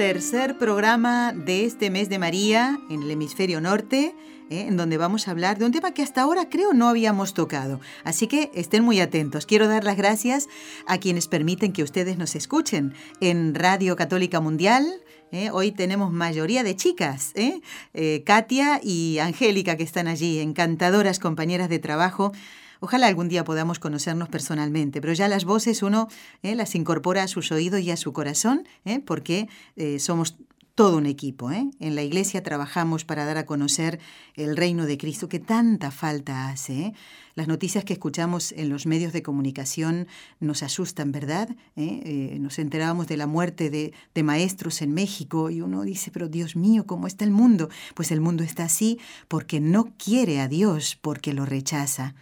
Tercer programa de este mes de María en el hemisferio norte, ¿eh? en donde vamos a hablar de un tema que hasta ahora creo no habíamos tocado. Así que estén muy atentos. Quiero dar las gracias a quienes permiten que ustedes nos escuchen en Radio Católica Mundial. ¿eh? Hoy tenemos mayoría de chicas, ¿eh? Katia y Angélica que están allí, encantadoras compañeras de trabajo Ojalá algún día podamos conocernos personalmente, pero ya las voces uno eh, las incorpora a sus oídos y a su corazón, eh, porque eh, somos todo un equipo. En la iglesia trabajamos para dar a conocer el reino de Cristo que tanta falta hace. Las noticias que escuchamos en los medios de comunicación nos asustan, ¿verdad? nos enterábamos de la muerte de, de, maestros en México y uno dice, pero Dios mío, ¿cómo está el mundo? Pues el mundo está así porque no quiere a Dios, porque lo rechaza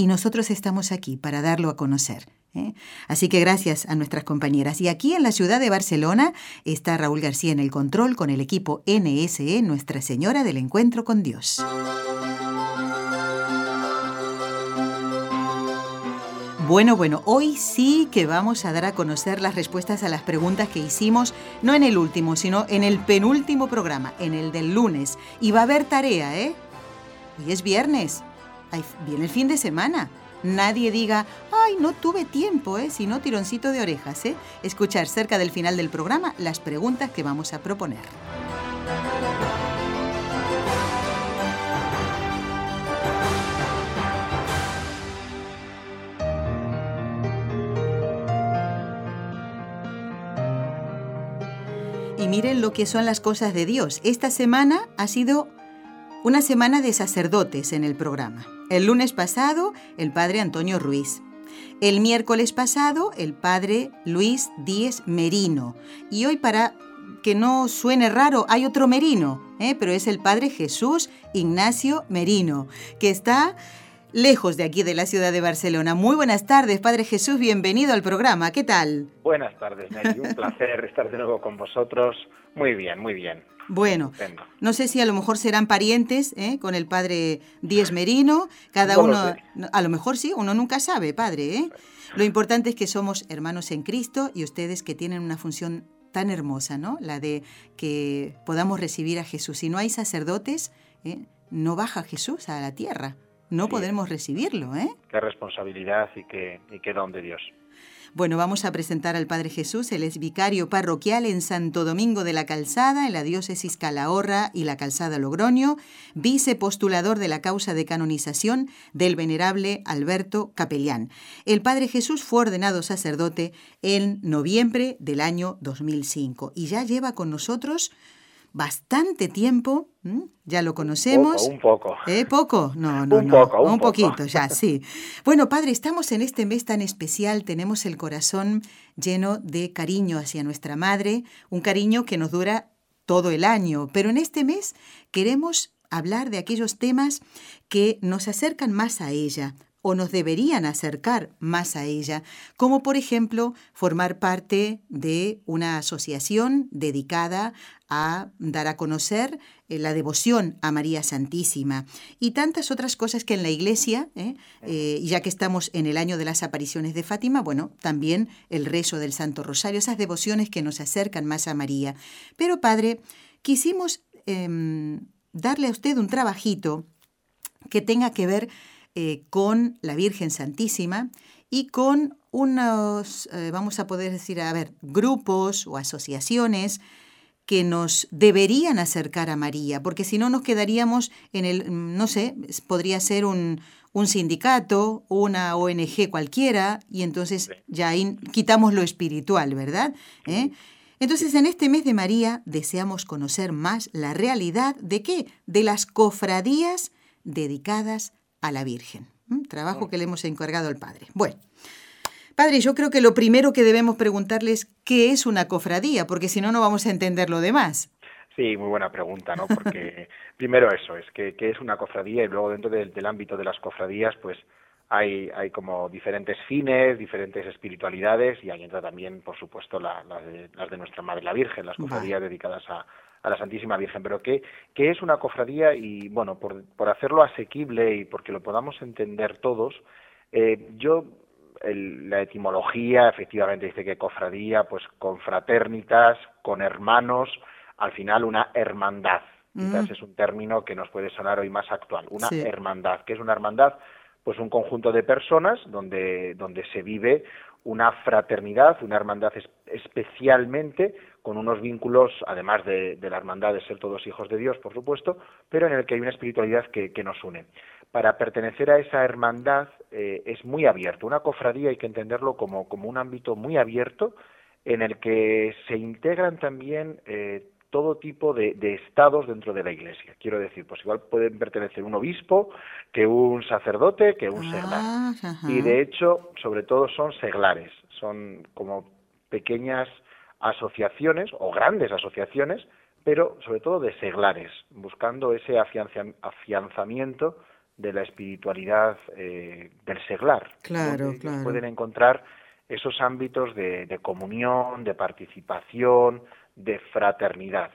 y nosotros estamos aquí para darlo a conocer. ¿eh? Así que gracias a nuestras compañeras. Y aquí en la ciudad de Barcelona está Raúl García en el control con el equipo NSE, Nuestra Señora del Encuentro con Dios. Bueno, bueno, hoy sí que vamos a dar a conocer las respuestas a las preguntas que hicimos, no en el último, sino en el penúltimo programa, en el del lunes. Y va a haber tarea, ¿eh? Hoy es viernes viene el fin de semana. Nadie diga, ay, no tuve tiempo, ¿eh? sino tironcito de orejas. ¿eh? Escuchar cerca del final del programa las preguntas que vamos a proponer. Y miren lo que son las cosas de Dios. Esta semana ha sido una semana de sacerdotes en el programa. El lunes pasado, el padre Antonio Ruiz. El miércoles pasado, el padre Luis Díez Merino. Y hoy, para que no suene raro, hay otro Merino, ¿eh? pero es el padre Jesús Ignacio Merino, que está lejos de aquí de la ciudad de Barcelona. Muy buenas tardes, Padre Jesús, bienvenido al programa. ¿Qué tal? Buenas tardes, Nelly. Un placer estar de nuevo con vosotros. Muy bien, muy bien. Bueno, no sé si a lo mejor serán parientes ¿eh? con el padre Díez Merino, cada uno, a lo mejor sí, uno nunca sabe, padre. ¿eh? Lo importante es que somos hermanos en Cristo y ustedes que tienen una función tan hermosa, ¿no? La de que podamos recibir a Jesús. Si no hay sacerdotes, ¿eh? no baja Jesús a la tierra. No podemos recibirlo, ¿eh? Qué responsabilidad y qué, y qué don de Dios. Bueno, vamos a presentar al Padre Jesús, él es vicario parroquial en Santo Domingo de la Calzada, en la diócesis Calahorra y la Calzada Logroño, vicepostulador de la causa de canonización del venerable Alberto Capellán. El Padre Jesús fue ordenado sacerdote en noviembre del año 2005 y ya lleva con nosotros bastante tiempo, ya lo conocemos. un poco. ¿Eh? ¿Poco? No, no, un no. Poco, un, poquito, ya, sí. Bueno, padre, estamos en este mes tan especial, tenemos el corazón lleno de cariño hacia nuestra madre, un cariño que nos dura todo el año, pero en este mes queremos hablar de aquellos temas que nos acercan más a ella, o nos deberían acercar más a ella, como por ejemplo formar parte de una asociación dedicada a dar a conocer eh, la devoción a María Santísima. Y tantas otras cosas que en la iglesia, eh, eh, ya que estamos en el año de las apariciones de Fátima, bueno, también el rezo del Santo Rosario, esas devociones que nos acercan más a María. Pero Padre, quisimos em, darle a usted un trabajito que tenga que ver con la Virgen Santísima y con unos, vamos a poder decir, a ver, grupos o asociaciones que nos deberían acercar a María, porque si no nos quedaríamos en el, no sé, podría ser un, un sindicato, una ONG cualquiera, y entonces ya ahí quitamos lo espiritual, ¿verdad? ¿Eh? Entonces, en este mes de María deseamos conocer más la realidad de qué? De las cofradías dedicadas a la Virgen. Trabajo que le hemos encargado al Padre. Bueno, Padre, yo creo que lo primero que debemos preguntarle es qué es una cofradía, porque si no, no vamos a entender lo demás. Sí, muy buena pregunta, ¿no? Porque primero eso, es que, es una cofradía y luego dentro del, ámbito de las cofradías, pues hay, hay como diferentes fines, diferentes espiritualidades y ahí entra también, por supuesto, las de nuestra Madre la Virgen, las cofradías dedicadas a, a la Santísima Virgen. Pero ¿qué, qué es una cofradía? Y bueno, por, por, hacerlo asequible y porque lo podamos entender todos, eh, yo la etimología efectivamente dice que cofradía, pues con fraternitas, con hermanos, al final una hermandad. Quizás mm. es un término que nos puede sonar hoy más actual. Una hermandad. ¿Qué es una hermandad? Pues un conjunto de personas donde, donde se vive una fraternidad, una hermandad especialmente con unos vínculos, además de, la hermandad de ser todos hijos de Dios, por supuesto, pero en el que hay una espiritualidad que, nos une. Para pertenecer a esa hermandad eh, es muy abierto. Una cofradía hay que entenderlo como, como un ámbito muy abierto en el que se integran también eh, todo tipo de, estados dentro de la Iglesia. Quiero decir, pues igual pueden pertenecer un obispo, que un sacerdote, que un seglar. Ah, y de hecho, sobre todo son seglares, son como pequeñas asociaciones o grandes asociaciones, pero sobre todo de seglares, buscando ese afianzamiento de la espiritualidad eh, del seglar. Claro, claro. Pueden encontrar esos ámbitos de comunión, de participación, de fraternidad.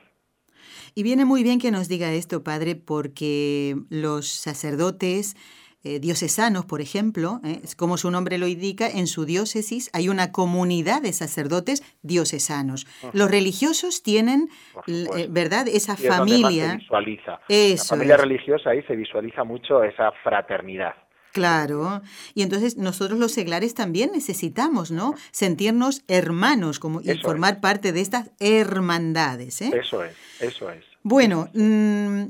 Y viene muy bien que nos diga esto, Padre, porque los sacerdotes eh, diocesanos, por ejemplo, eh, como su nombre lo indica, en su diócesis hay una comunidad de sacerdotes diocesanos. Los religiosos tienen, eh, ¿verdad?, esa familia. Se visualiza. la familia religiosa ahí se visualiza mucho esa fraternidad. Claro, y entonces nosotros los seglares también necesitamos, ¿no? Sentirnos hermanos como, y formar parte de estas hermandades. Eso es, eso es. Bueno, mm,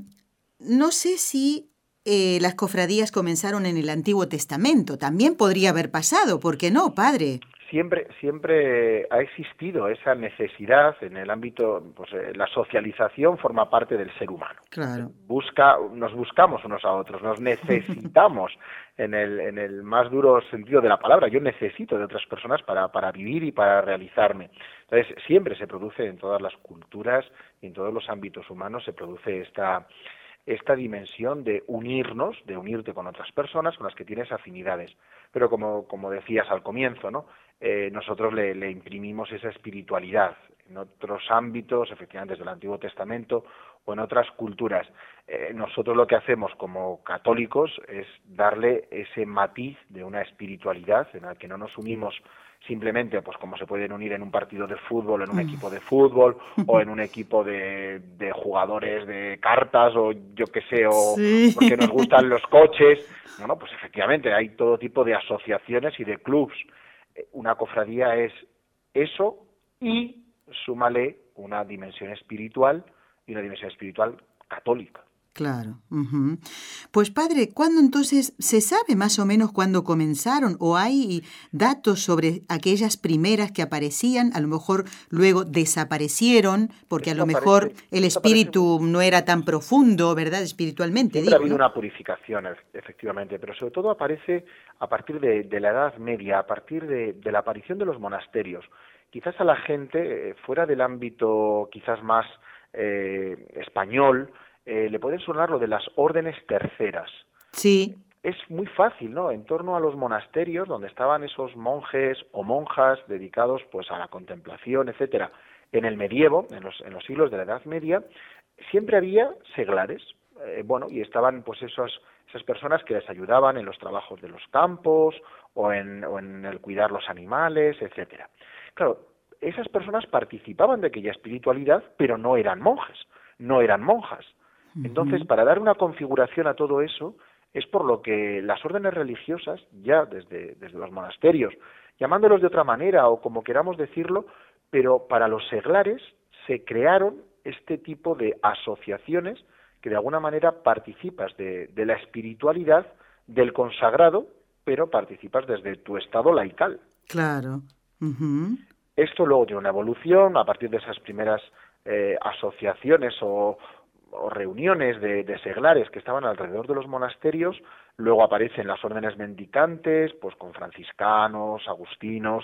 no sé si eh, las cofradías comenzaron en el Antiguo Testamento. También podría haber pasado, ¿por qué no, padre? siempre siempre ha existido esa necesidad en el ámbito pues eh, la socialización forma parte del ser humano claro busca nos buscamos unos a otros nos necesitamos en el en el más duro sentido de la palabra yo necesito de otras personas para para vivir y para realizarme entonces siempre se produce en todas las culturas y en todos los ámbitos humanos se produce esta esta dimensión de unirnos, de unirte con otras personas con las que tienes afinidades. Pero como, como decías al comienzo, ¿no? Eh, nosotros le, imprimimos esa espiritualidad en otros ámbitos, efectivamente desde el Antiguo Testamento o en otras culturas. Eh, nosotros lo que hacemos como católicos es darle ese matiz de una espiritualidad en la que no nos unimos simplemente pues como se pueden unir en un partido de fútbol, en un mm. equipo de fútbol o en un equipo de, de jugadores de cartas o yo qué sé, o porque nos gustan los coches. Bueno, pues efectivamente hay todo tipo de asociaciones y de clubs una cofradía es eso y súmale una dimensión espiritual y una dimensión espiritual católica. Claro. Pues padre, ¿cuándo entonces se sabe más o menos cuándo comenzaron o hay datos sobre aquellas primeras que aparecían, a lo mejor luego desaparecieron porque a lo mejor el espíritu no era tan profundo, ¿verdad? Espiritualmente. ha habido una purificación, efectivamente, pero sobre todo aparece a partir de, la Edad Media, a partir de, la aparición de los monasterios. Quizás a la gente, eh, fuera del ámbito quizás más eh, español, eh, le pueden sonar lo de las órdenes terceras. Sí. Es muy fácil, ¿no? En torno a los monasterios, donde estaban esos monjes o monjas dedicados pues a la contemplación, etcétera. En el medievo, en los, en los siglos de la Edad Media, siempre había seglares, eh, bueno, y estaban pues esos, esas personas que les ayudaban en los trabajos de los campos o en, o en el cuidar los animales, etcétera. Claro, esas personas participaban de aquella espiritualidad, pero no eran monjes, no eran monjas. Entonces, para dar una configuración a todo eso, es por lo que las órdenes religiosas, ya desde, desde los monasterios, llamándolos de otra manera o como queramos decirlo, pero para los seglares se crearon este tipo de asociaciones que de alguna manera participas de, la espiritualidad del consagrado, pero participas desde tu estado laical. Claro. Esto luego tiene una evolución a partir de esas primeras eh, asociaciones o, o reuniones de, seglares que estaban alrededor de los monasterios, Luego aparecen las órdenes mendicantes, pues con franciscanos, agustinos,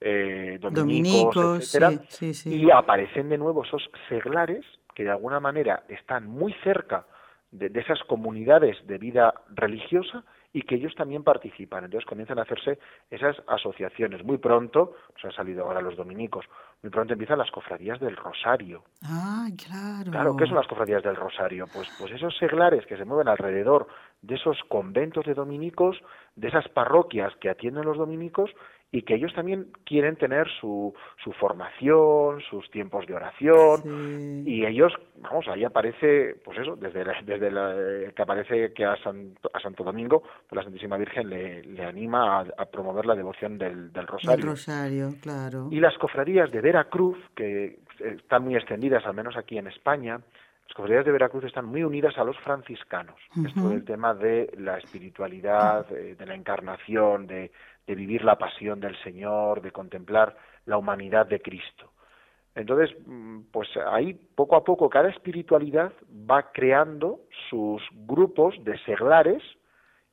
eh, dominicos, etcétera, y aparecen de nuevo esos seglares que de alguna manera están muy cerca de, esas comunidades de vida religiosa y que ellos también participan. Entonces comienzan a hacerse esas asociaciones. Muy pronto, nos han salido ahora los dominicos, muy pronto empiezan las cofradías del Rosario. Ah, claro. Claro, ¿qué son las cofradías del Rosario? Pues, pues esos seglares que se mueven alrededor de esos conventos de dominicos, de esas parroquias que atienden los dominicos y que ellos también quieren tener su, su formación, sus tiempos de oración y ellos, vamos, ahí aparece, pues eso, desde desde la, que aparece que a, a Santo Domingo, pues la Santísima Virgen le, le anima a, promover la devoción del, del Rosario. El Rosario, claro. Y las cofradías de Veracruz, que están muy extendidas, al menos aquí en España, las cofradías de Veracruz están muy unidas a los franciscanos. Esto del tema de la espiritualidad, de la encarnación, de, de vivir la pasión del Señor, de contemplar la humanidad de Cristo. Entonces, mm, pues ahí poco a poco cada espiritualidad va creando sus grupos de seglares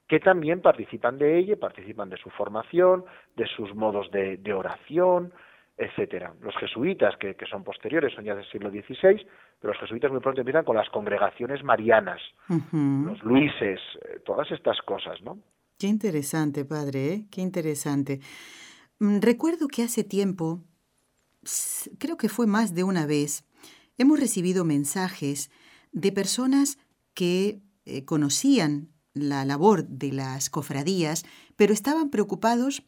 que también participan de ella, participan de su formación, de sus modos de, oración, etcétera. Los jesuitas, que, son posteriores, son ya del siglo XVI, pero los jesuitas muy pronto empiezan con las congregaciones marianas, los luises, eh, todas estas cosas, ¿no? Qué interesante, padre, ¿eh? qué interesante. Mm, recuerdo que hace tiempo, creo que fue más de una vez, hemos recibido mensajes de personas que eh, conocían la labor de las cofradías, pero estaban preocupados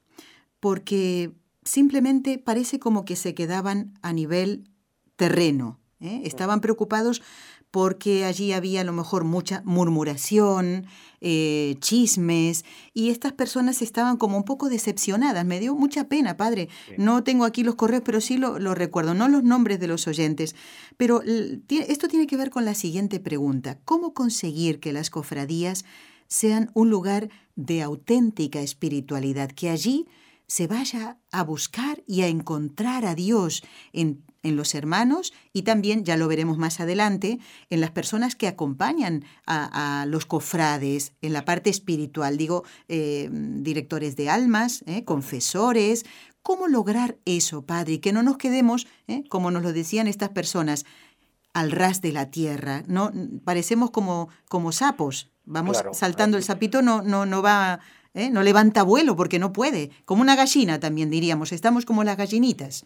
porque simplemente parece como que se quedaban a nivel terreno. ¿eh? Estaban preocupados porque allí había a lo mejor mucha murmuración, eh, chismes, y estas personas estaban como un poco decepcionadas. Me dio mucha pena, padre. No tengo aquí los correos, pero sí lo, lo, recuerdo, no los nombres de los oyentes. Pero esto tiene que ver con la siguiente pregunta. ¿Cómo conseguir que las cofradías sean un lugar de auténtica espiritualidad, que allí se vaya a buscar y a encontrar a Dios en en los hermanos y también, ya lo veremos más adelante, en las personas que acompañan a, los cofrades en la parte espiritual, digo, eh, directores de almas, eh, confesores. ¿Cómo lograr eso, Padre? Que no nos quedemos, eh, como nos lo decían estas personas, al ras de la tierra. No parecemos como, como sapos. Vamos saltando el sapito, no, no, no va, no levanta vuelo porque no puede. Como una gallina también diríamos. Estamos como las gallinitas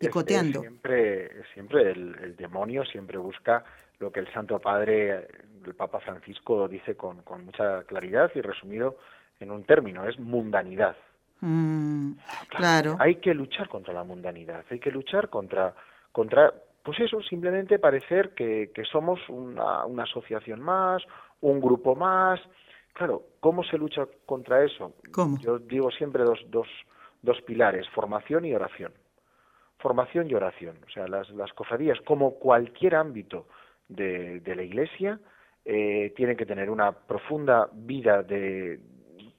picoteando. siempre siempre el, demonio siempre busca lo que el Santo Padre, el Papa Francisco, dice con, con mucha claridad y resumido en un término, es mundanidad. Mm, claro. Hay que luchar contra la mundanidad, hay que luchar contra, contra pues eso, simplemente parecer que, que somos una, una asociación más, un grupo más. Claro, ¿cómo se lucha contra eso? ¿Cómo? Yo digo siempre dos, dos, dos pilares, formación y oración formación y oración. O sea, las, las cofradías, como cualquier ámbito de, de la Iglesia, eh, tienen que tener una profunda vida de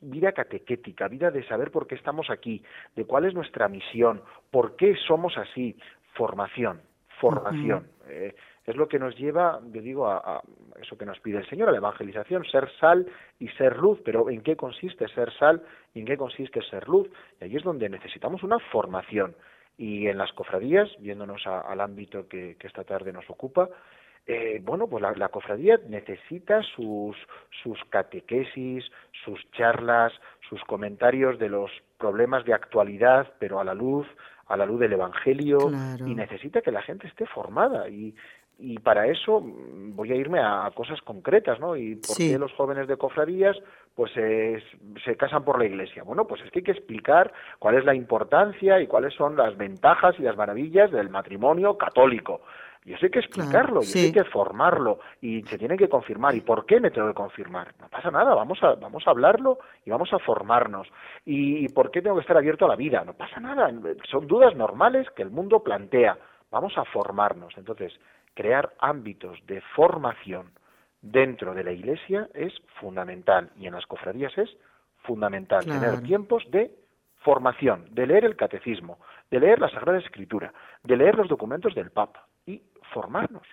vida catequética, vida de saber por qué estamos aquí, de cuál es nuestra misión, por qué somos así, formación, formación. Eh, es lo que nos lleva, yo digo, a, a, eso que nos pide el Señor, a la evangelización, ser sal y ser luz, pero ¿en qué consiste ser sal y en qué consiste ser luz? Y ahí es donde necesitamos una formación. Y en las cofradías, viéndonos al ámbito que, esta tarde nos ocupa, eh, bueno, pues la, cofradía necesita sus, sus catequesis, sus charlas, sus comentarios de los problemas de actualidad, pero a la luz, a la luz del Evangelio, y necesita que la gente esté formada. Y, y para eso voy a irme a, cosas concretas, ¿no? Y por qué los jóvenes de cofradías pues se casan por la iglesia. Bueno, pues es que hay que explicar cuál es la importancia y cuáles son las ventajas y las maravillas del matrimonio católico. Y eso hay que explicarlo, y hay que formarlo, y se tiene que confirmar. ¿Y por qué me tengo que confirmar? No pasa nada, vamos a, vamos a hablarlo y vamos a formarnos. ¿Y por qué tengo que estar abierto a la vida? No pasa nada, son dudas normales que el mundo plantea. Vamos a formarnos. Entonces, crear ámbitos de formación dentro de la Iglesia es fundamental y en las cofradías es fundamental tener tiempos de formación, de leer el catecismo, de leer la Sagrada Escritura, de leer los documentos del Papa y formarnos.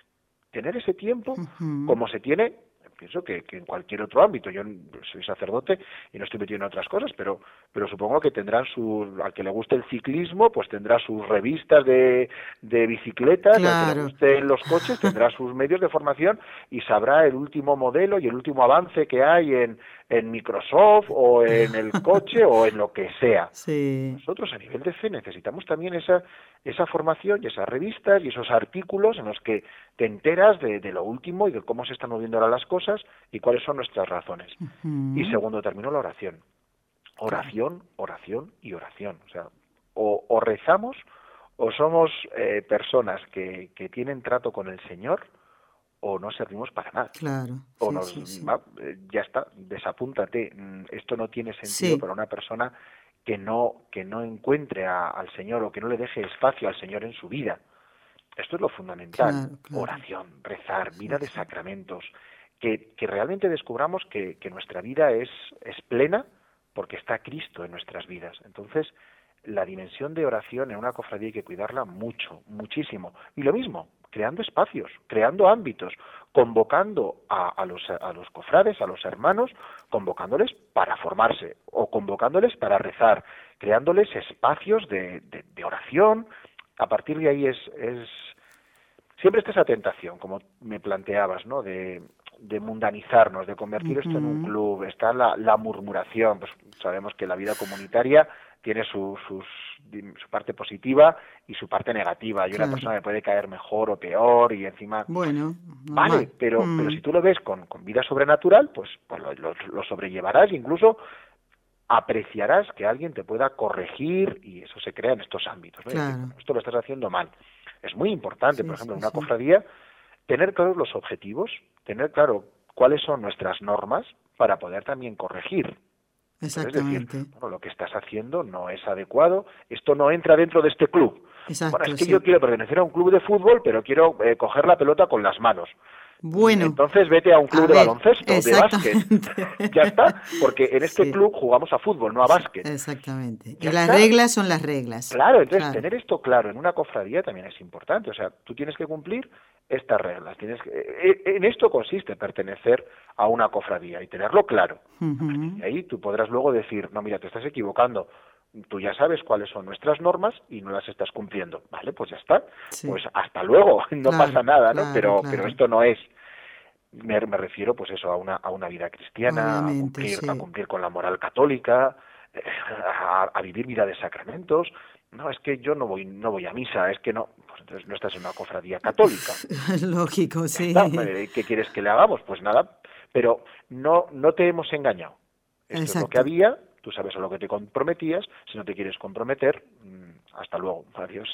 Tener ese tiempo como se tiene pienso que, en cualquier otro ámbito. Yo soy sacerdote y no estoy metido en otras cosas, pero, pero supongo que tendrán su, al que le guste el ciclismo, pues tendrá sus revistas de, de bicicletas, al que le guste los coches, tendrá sus medios de formación y sabrá el último modelo y el último avance que hay en, en Microsoft o en el coche o en lo que sea. Nosotros a nivel de fe necesitamos también esa, esa formación y esas revistas y esos artículos en los que te enteras de, lo último y de cómo se están moviendo ahora las cosas y cuáles son nuestras razones. Y segundo término, la oración. Oración, oración y oración. O sea, o, rezamos o somos eh, personas que, que tienen trato con el Señor o no servimos para nada. Claro. O nos, eh, ya está, desapúntate. Mm, esto no tiene sentido para una persona que no que no encuentre al Señor o que no le deje espacio al Señor en su vida. Esto es lo fundamental. Oración, rezar, vida de sacramentos, que, que realmente descubramos que, que nuestra vida es, es plena porque está Cristo en nuestras vidas. Entonces, la dimensión de oración en una cofradía hay que cuidarla mucho, muchísimo. Y lo mismo, creando espacios, creando ámbitos, convocando a, los, a los cofrades, a los hermanos, convocándoles para formarse o convocándoles para rezar, creándoles espacios de, de, oración. A partir de ahí es, es siempre está esa tentación, como me planteabas, ¿no? De, de mundanizarnos, de convertir esto en un club, está la, la murmuración, pues sabemos que la vida comunitaria tiene su, sus, su parte positiva y su parte negativa. Y una persona me puede caer mejor o peor y encima... Bueno, vale, pero, mm. pero si tú lo ves con, con vida sobrenatural, pues, pues lo, lo, sobrellevarás, incluso apreciarás que alguien te pueda corregir y eso se crea en estos ámbitos. esto lo estás haciendo mal. Es muy importante, por ejemplo, en una cofradía, tener claros los objetivos, tener claro cuáles son nuestras normas para poder también corregir. Exactamente. Es decir, bueno, lo que estás haciendo no es adecuado, esto no entra dentro de este club. Exacto, bueno, es que yo quiero pertenecer a un club de fútbol, pero quiero eh, coger la pelota con las manos. Bueno. Entonces vete a un club de baloncesto, de básquet. ya está, porque en este club jugamos a fútbol, no a básquet. Exactamente. y las reglas son las reglas. Claro, entonces tener esto claro en una cofradía también es importante. O sea, tú tienes que cumplir estas reglas. Tienes que, eh, eh, en esto consiste pertenecer a una cofradía y tenerlo claro. Y ahí tú podrás luego decir, no, mira, te estás equivocando tú ya sabes cuáles son nuestras normas y no las estás cumpliendo. Vale, pues ya está. Pues hasta luego, no pasa nada, ¿no? pero, pero esto no es. Me, refiero, pues eso, a una, a una vida cristiana, a cumplir, a cumplir con la moral católica, eh, a, vivir vida de sacramentos. No, es que yo no voy, no voy a misa, es que no, pues entonces no estás en una cofradía católica. Lógico, sí. ¿Qué quieres que le hagamos? Pues nada, pero no, no te hemos engañado. Esto es lo que había Tú sabes a lo que te comprometías. Si no te quieres comprometer, mm, hasta luego. Adiós.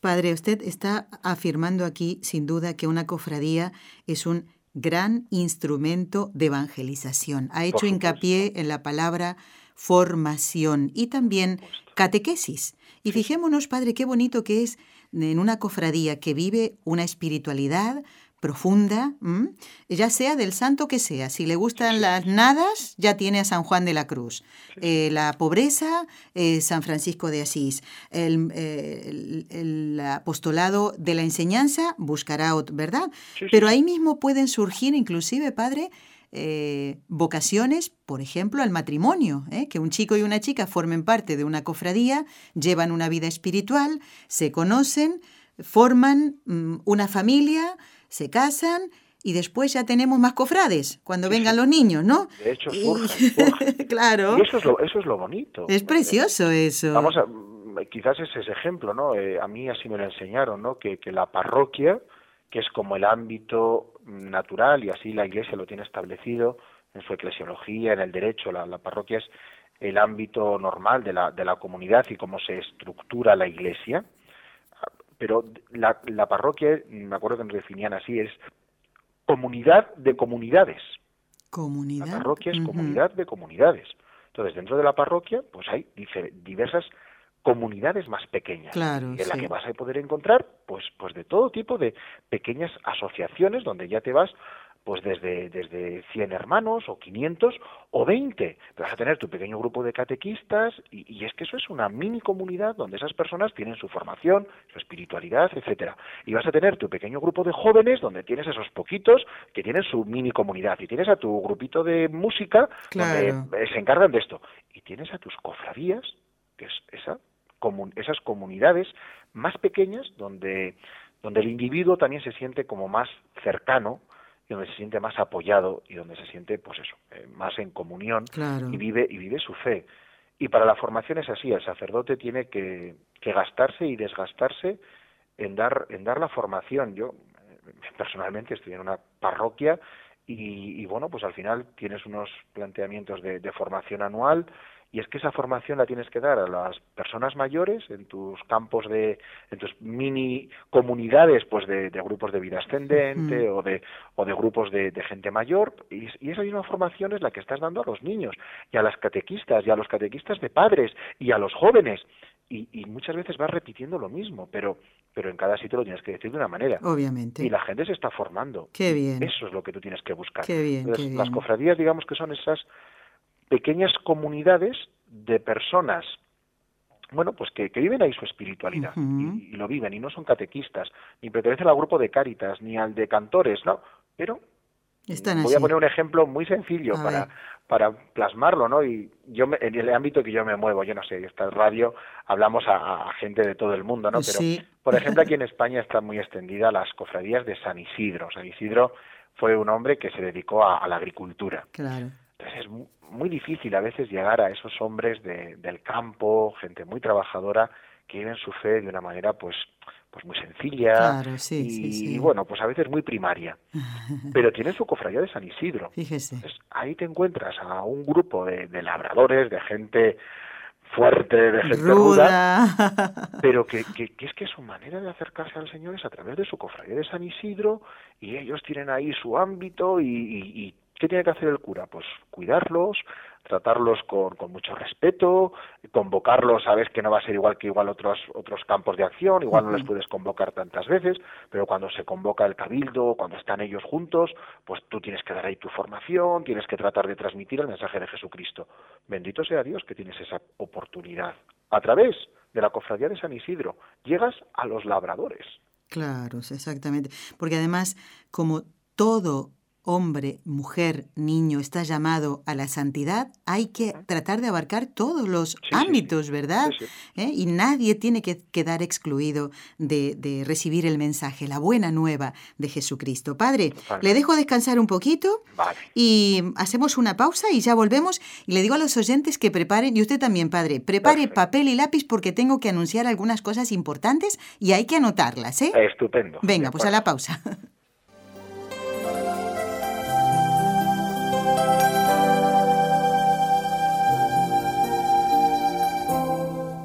Padre, usted está afirmando aquí, sin duda, que una cofradía es un gran instrumento de evangelización. Ha hecho hincapié en la palabra formación y también catequesis. Y fijémonos, Padre, qué bonito que es en una cofradía que vive una espiritualidad profunda, ya sea del santo que sea. Si le gustan las nadas, ya tiene a San Juan de la Cruz. Eh, la pobreza, eh, San Francisco de Asís. Eh, el, apostolado de la enseñanza buscará, ¿verdad? Pero ahí mismo pueden surgir, inclusive, padre, vocaciones, por ejemplo, al matrimonio, que un chico y una chica formen parte de una cofradía, llevan una vida espiritual, se conocen, forman mm, una familia, se casan y después ya tenemos más cofrades cuando vengan los niños, ¿no? De hecho, claro. Y eso es, lo, eso es lo bonito. Es precioso eso. Vamos a, quizás ese es ejemplo, ¿no? Eh, a mí así me lo enseñaron, ¿no? Que, que la parroquia, que es como el ámbito natural y así la Iglesia lo tiene establecido en su eclesiología, en el derecho, la, la parroquia es el ámbito normal de la, de la comunidad y cómo se estructura la Iglesia pero la, la parroquia, me acuerdo que nos definían así, es comunidad de comunidades. Comunidad. La parroquia es comunidad de comunidades. Entonces, dentro de la parroquia, pues hay diversas comunidades más pequeñas claro, en la que vas a poder encontrar pues pues de todo tipo de pequeñas asociaciones donde ya te vas pues desde, desde 100 hermanos o 500 o 20. vas a tener tu pequeño grupo de catequistas y, es que eso es una mini comunidad donde esas personas tienen su formación, su espiritualidad, etcétera. Y vas a tener tu pequeño grupo de jóvenes donde tienes esos poquitos que tienen su mini comunidad y tienes a tu grupito de música donde se encargan de esto y tienes a tus cofradías, que es esa esas comunidades más pequeñas donde donde el individuo también se siente como más cercano y donde se siente más apoyado y donde se siente, pues eso, eh, más en comunión y vive y vive su fe. Y para la formación es así, el sacerdote tiene que, que gastarse y desgastarse en dar en dar la formación. Yo eh, personalmente estoy en una parroquia y, y, bueno, pues al final tienes unos planteamientos de, de formación anual y es que esa formación la tienes que dar a las personas mayores en tus campos de en tus mini comunidades pues de, grupos de vida ascendente o de o de grupos de, gente mayor. Y, esa misma formación es la que estás dando a los niños y a las catequistas y a los catequistas de padres y a los jóvenes. Y, muchas veces vas repitiendo lo mismo pero pero en cada sitio lo tienes que decir de una manera. Obviamente. Y la gente se está formando. Qué bien. eso es lo que tú tienes que buscar. Qué bien, las cofradías digamos que son esas pequeñas comunidades de personas bueno, pues que, viven ahí su espiritualidad y, lo viven y no son catequistas, ni pertenecen al grupo de Cáritas, ni al de cantores, ¿no? Pero voy a poner un ejemplo muy sencillo para, para plasmarlo, ¿no? Y yo en el ámbito que yo me muevo, yo no sé, esta radio hablamos a, gente de todo el mundo, ¿no? Pero, por ejemplo, aquí en España está muy extendida las cofradías de San Isidro. San Isidro fue un hombre que se dedicó a, a la agricultura. Claro. Entonces es muy difícil a veces llegar a esos hombres de, del campo, gente muy trabajadora, que viven su fe de una manera pues pues muy sencilla y, bueno pues a veces muy primaria. Pero tienen su cofradía de San Isidro. Fíjese. ahí te encuentras a un grupo de, labradores de gente fuerte de gente ruda, pero que, que, es que su manera de acercarse al Señor es a través de su cofradía de San Isidro y ellos tienen ahí su ámbito y ¿Qué tiene que hacer el cura? Pues cuidarlos, tratarlos con, con, mucho respeto, convocarlos, sabes que no va a ser igual que igual otros, otros campos de acción, igual no les puedes convocar tantas veces, pero cuando se convoca el cabildo, cuando están ellos juntos, pues tú tienes que dar ahí tu formación, tienes que tratar de transmitir el mensaje de Jesucristo. Bendito sea Dios que tienes esa oportunidad. A través de la cofradía de San Isidro, llegas a los labradores. Claro, exactamente. Porque además, como todo hombre, mujer, niño está llamado a la santidad, hay que tratar de abarcar todos los ámbitos, ¿verdad? ¿Eh? Y nadie tiene que quedar excluido de, recibir el mensaje, la buena nueva de Jesucristo. Padre, le dejo descansar un poquito y hacemos una pausa y ya volvemos. Y le digo a los oyentes que preparen, y usted también, Padre, prepare papel y lápiz porque tengo que anunciar algunas cosas importantes y hay que anotarlas, ¿eh? Estupendo. Venga, pues a la pausa.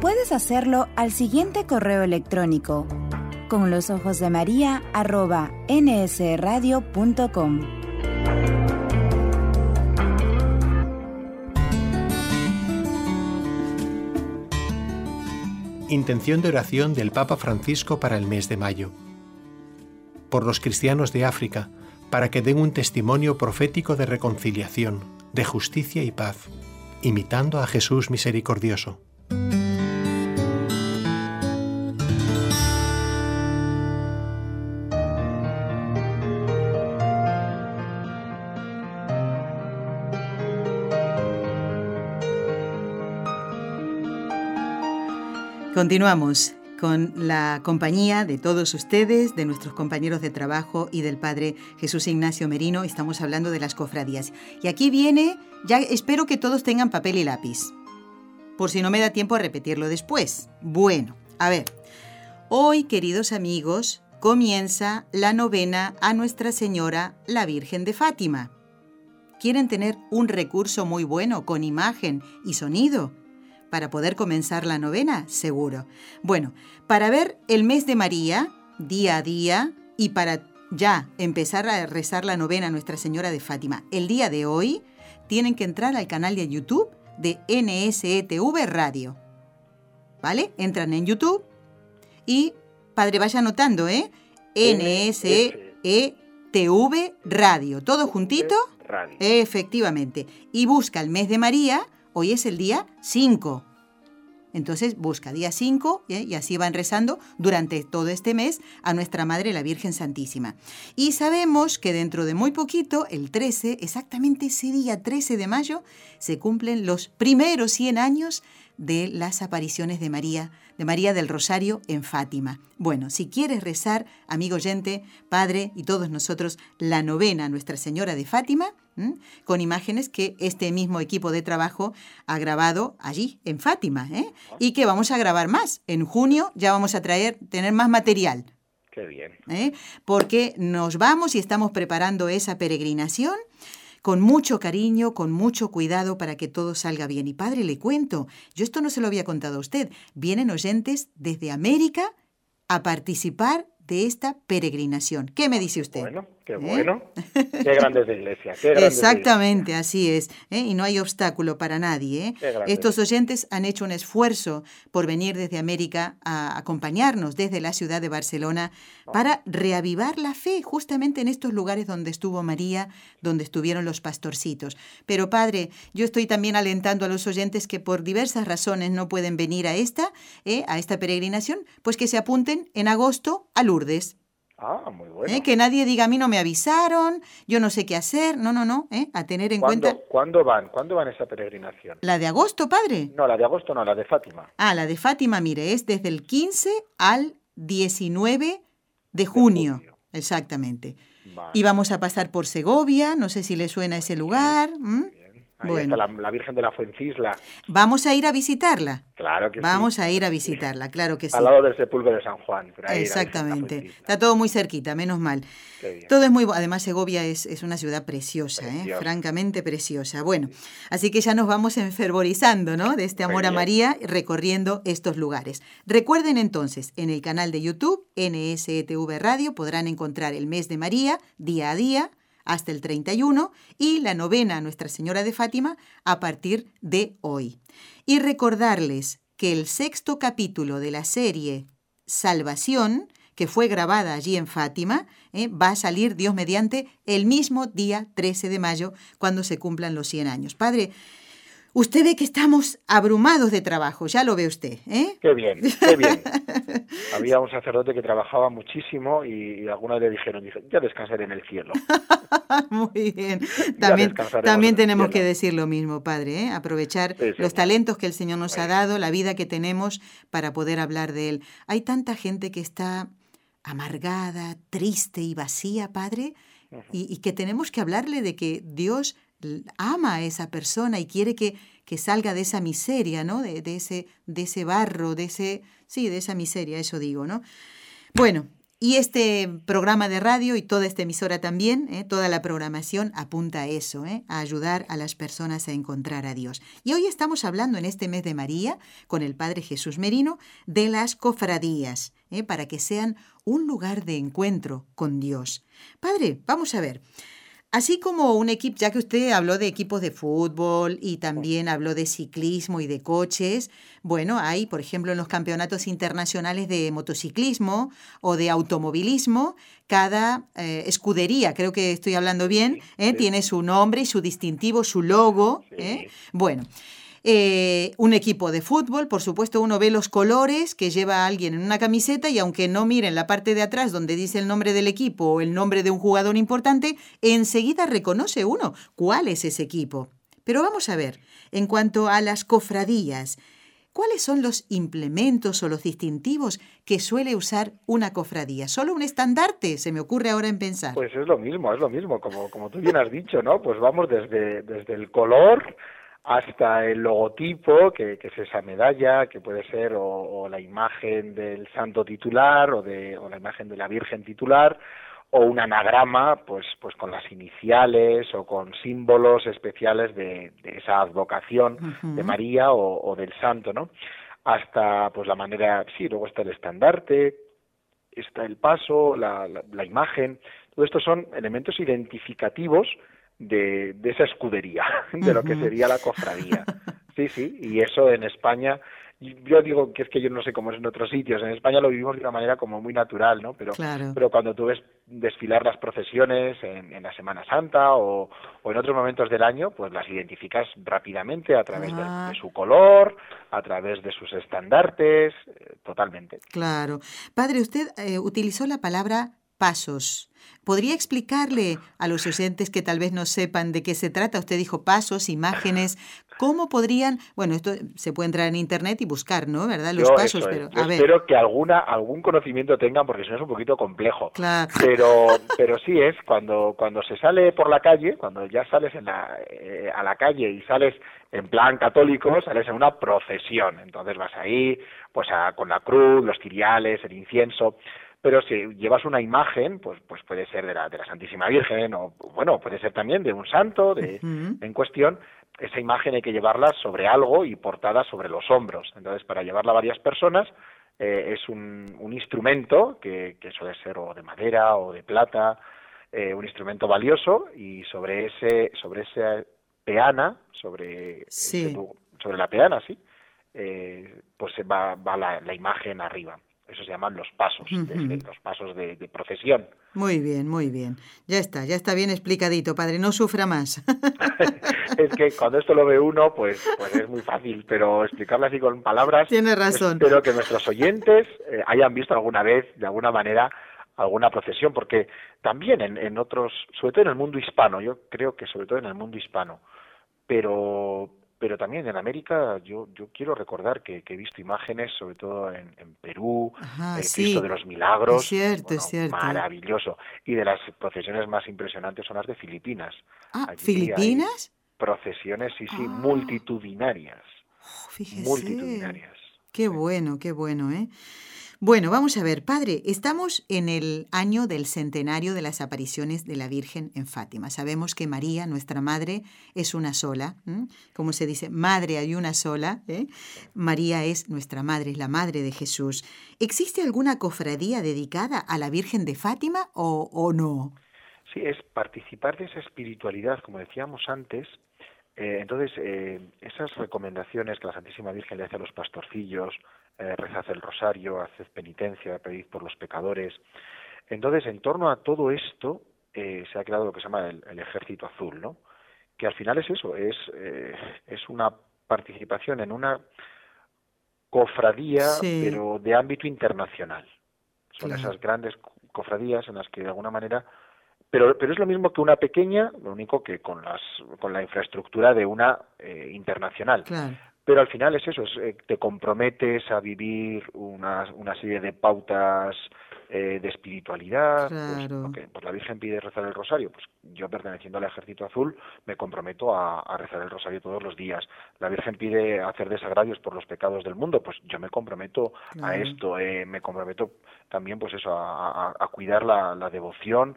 Puedes hacerlo al siguiente correo electrónico con los ojos de María arroba nsradio.com. Intención de oración del Papa Francisco para el mes de mayo. Por los cristianos de África, para que den un testimonio profético de reconciliación, de justicia y paz, imitando a Jesús misericordioso. Continuamos con la compañía de todos ustedes, de nuestros compañeros de trabajo y del Padre Jesús Ignacio Merino. Estamos hablando de las cofradías. Y aquí viene, ya espero que todos tengan papel y lápiz, por si no me da tiempo a repetirlo después. Bueno, a ver, hoy, queridos amigos, comienza la novena a Nuestra Señora la Virgen de Fátima. ¿Quieren tener un recurso muy bueno con imagen y sonido? Para poder comenzar la novena, seguro. Bueno, para ver el mes de María, día a día, y para ya empezar a rezar la novena a Nuestra Señora de Fátima, el día de hoy, tienen que entrar al canal de YouTube de NSETV Radio. ¿Vale? Entran en YouTube y, padre, vaya anotando, ¿eh? NSETV Radio. ¿Todo juntito? Radio. Efectivamente. Y busca el mes de María, hoy es el día 5. Entonces busca día 5 ¿eh? y así van rezando durante todo este mes a nuestra Madre la Virgen Santísima. Y sabemos que dentro de muy poquito, el 13, exactamente ese día 13 de mayo, se cumplen los primeros 100 años de las apariciones de María, de María del Rosario en Fátima. Bueno, si quieres rezar, amigo oyente, padre y todos nosotros, la novena Nuestra Señora de Fátima, con imágenes que este mismo equipo de trabajo ha grabado allí, en Fátima, ¿eh? y que vamos a grabar más. En junio ya vamos a traer, tener más material. Qué bien. ¿eh? Porque nos vamos y estamos preparando esa peregrinación con mucho cariño, con mucho cuidado para que todo salga bien. Y padre, le cuento, yo esto no se lo había contado a usted, vienen oyentes desde América a participar de esta peregrinación. ¿Qué me dice usted? Bueno, qué ¿Eh? bueno. Qué grande es la iglesia. Qué Exactamente, así es. ¿eh? Y no hay obstáculo para nadie. ¿eh? Estos oyentes han hecho un esfuerzo por venir desde América a acompañarnos desde la ciudad de Barcelona ah. para reavivar la fe justamente en estos lugares donde estuvo María, donde estuvieron los pastorcitos. Pero padre, yo estoy también alentando a los oyentes que por diversas razones no pueden venir a esta, a esta peregrinación, pues que se apunten en agosto a Lourdes. Ah, muy bueno. ¿Eh? Que nadie diga, a mí no me avisaron, yo no sé qué hacer. No, no, no, ¿eh? a tener en cuenta... ¿Cuándo van? ¿Cuándo van esa peregrinación? ¿La de agosto, padre? No, la de agosto no, la de Fátima. Ah, la de Fátima, mire, es desde el 15 al 19 de junio. Exactamente. Y vamos a pasar por Segovia, no sé si le suena ese lugar. Ahí bueno. está la, Virgen de la Fuencisla. Vamos a ir a visitarla. Claro que Vamos sí. a ir a visitarla, claro que sí. Al lado del sepulcro de San Juan. Exactamente. Está todo muy cerquita, menos mal. Todo es muy... Además, Segovia es, es una ciudad preciosa, ¿eh? francamente preciosa. Bueno, así que ya nos vamos enfervorizando, ¿no? De este amor a María recorriendo estos lugares. Recuerden entonces, en el canal de YouTube, NSETV Radio, podrán encontrar el mes de María, día a día, hasta el 31 y la novena Nuestra Señora de Fátima a partir de hoy. Y recordarles que el sexto capítulo de la serie Salvación, que fue grabada allí en Fátima, eh, va a salir Dios mediante el mismo día 13 de mayo, cuando se cumplan los 100 años. Padre, Usted ve que estamos abrumados de trabajo, ya lo ve usted, ¿eh? Qué bien, qué bien. Había un sacerdote que trabajaba muchísimo y, algunos le dijeron, ya descansaré en el cielo. Muy bien. También, también tenemos que decir lo mismo, Padre, ¿eh? aprovechar los talentos que el Señor nos ha dado, la vida que tenemos para poder hablar de Él. Hay tanta gente que está amargada, triste y vacía, Padre, y, y que tenemos que hablarle de que Dios ama a esa persona y quiere que, que salga de esa miseria, ¿no? De, ese, de ese barro, de ese, sí, de esa miseria, eso digo, ¿no? Bueno, y este programa de radio y toda esta emisora también, ¿eh? toda la programación apunta a eso, ¿eh? a ayudar a las personas a encontrar a Dios. Y hoy estamos hablando en este mes de María, con el Padre Jesús Merino, de las cofradías, ¿eh? para que sean un lugar de encuentro con Dios. Padre, vamos a ver. Así como un equipo, ya que usted habló de equipos de fútbol y también habló de ciclismo y de coches, bueno, hay, por ejemplo, en los campeonatos internacionales de motociclismo o de automovilismo, cada eh, escudería, creo que estoy hablando bien, ¿eh? tiene su nombre y su distintivo, su logo. ¿eh? Bueno. Eh, un equipo de fútbol, por supuesto uno ve los colores que lleva alguien en una camiseta y aunque no miren la parte de atrás donde dice el nombre del equipo o el nombre de un jugador importante, enseguida reconoce uno cuál es ese equipo. Pero vamos a ver, en cuanto a las cofradías, ¿Cuáles son los implementos o los distintivos que suele usar una cofradía? ¿Solo un estandarte? Se me ocurre ahora en pensar. Pues es lo mismo, es lo mismo, como, como tú bien has dicho, ¿no? Pues vamos desde, desde el color hasta el logotipo, que, es esa medalla, que puede ser o, la imagen del santo titular o, de, o la imagen de la Virgen titular, o un anagrama, pues, pues con las iniciales o con símbolos especiales de, esa advocación de María o, del santo, ¿no? Hasta, pues la manera, sí, luego está el estandarte, está el paso, la, la, imagen, todo esto son elementos identificativos de, de esa escudería, de lo que sería la cofradía. Sí, sí, y eso en España yo digo que es que yo no sé cómo es en otros sitios. En España lo vivimos de una manera como muy natural, ¿no? Pero, pero cuando tú ves desfilar las procesiones en, la Semana Santa o, en otros momentos del año, pues las identificas rápidamente a través de, ah. su color, a través de sus estandartes, eh, totalmente. Claro. Padre, usted eh, utilizó la palabra pasos. ¿Podría explicarle a los oyentes que tal vez no sepan de qué se trata? Usted dijo pasos, imágenes. ¿Cómo podrían, bueno, esto se puede entrar en internet y buscar, ¿no? ¿Verdad? Los pasos, pero espero que alguna algún conocimiento tengan porque si no es un poquito complejo. Claro. Pero pero sí es cuando cuando se sale por la calle, cuando ya sales en la, eh, a la calle y sales en plan católico, sales en una procesión. Entonces vas ahí, pues con la cruz, los ciriales, el incienso pero si llevas una imagen, pues, pues puede ser de la, de la Santísima Virgen o, bueno, puede ser también de un santo de, en cuestión, esa imagen hay que llevarla sobre algo y portada sobre los hombros. Entonces, para llevarla a varias personas, eh, es un, un instrumento que, que, suele ser o de madera o de plata, eh, un instrumento valioso y sobre ese sobre esa peana, sobre sobre la peana, sí, eh, pues va, va la, la imagen arriba. Eso se llaman los pasos, los pasos de, procesión. Muy bien, muy bien. Ya está, ya está bien explicadito, padre, no sufra más. es que cuando esto lo ve uno, pues, pues es muy fácil, pero explicarlo así con palabras. Tiene razón. Espero que nuestros oyentes eh, hayan visto alguna vez, de alguna manera, alguna procesión, porque también en, en otros, sobre todo en el mundo hispano, yo creo que sobre todo en el mundo hispano, pero pero también en América yo, yo quiero recordar que, he visto imágenes, sobre todo en, Perú, el Cristo de los Milagros, cierto, es cierto. maravilloso. Y de las procesiones más impresionantes son las de Filipinas. Ah, ¿Filipinas? Procesiones, sí, sí, ah. multitudinarias. Oh. Multitudinarias. Qué bueno, qué bueno, ¿eh? Bueno, vamos a ver, padre, estamos en el año del centenario de las apariciones de la Virgen en Fátima. Sabemos que María, nuestra madre, es una sola, como se dice, madre hay una sola. ¿eh? María es nuestra madre, es la madre de Jesús. ¿Existe alguna cofradía dedicada a la Virgen de Fátima o, o no? Sí, es participar de esa espiritualidad, como decíamos antes, eh, entonces, eh, esas recomendaciones que la Santísima Virgen le hace a los pastorcillos, eh, rezad el rosario, haced penitencia, pedid por los pecadores. Entonces, en torno a todo esto, eh, se ha creado lo que se llama el, ejército azul, ¿no? Que al final es eso, es, es una participación en una cofradía, pero de ámbito internacional. Son esas grandes cofradías en las que de alguna manera pero, pero es lo mismo que una pequeña, lo único que con, las, con la infraestructura de una eh, internacional. Pero al final es eso, eh, te comprometes a vivir una, una serie de pautas eh, de espiritualidad. Pues, claro. Pues, la Virgen pide rezar el rosario. Pues yo, perteneciendo al Ejército Azul, me comprometo a, rezar el rosario todos los días. La Virgen pide hacer desagradios por los pecados del mundo. Pues yo me comprometo a esto. me comprometo también, pues eso, a, a cuidar la, la devoción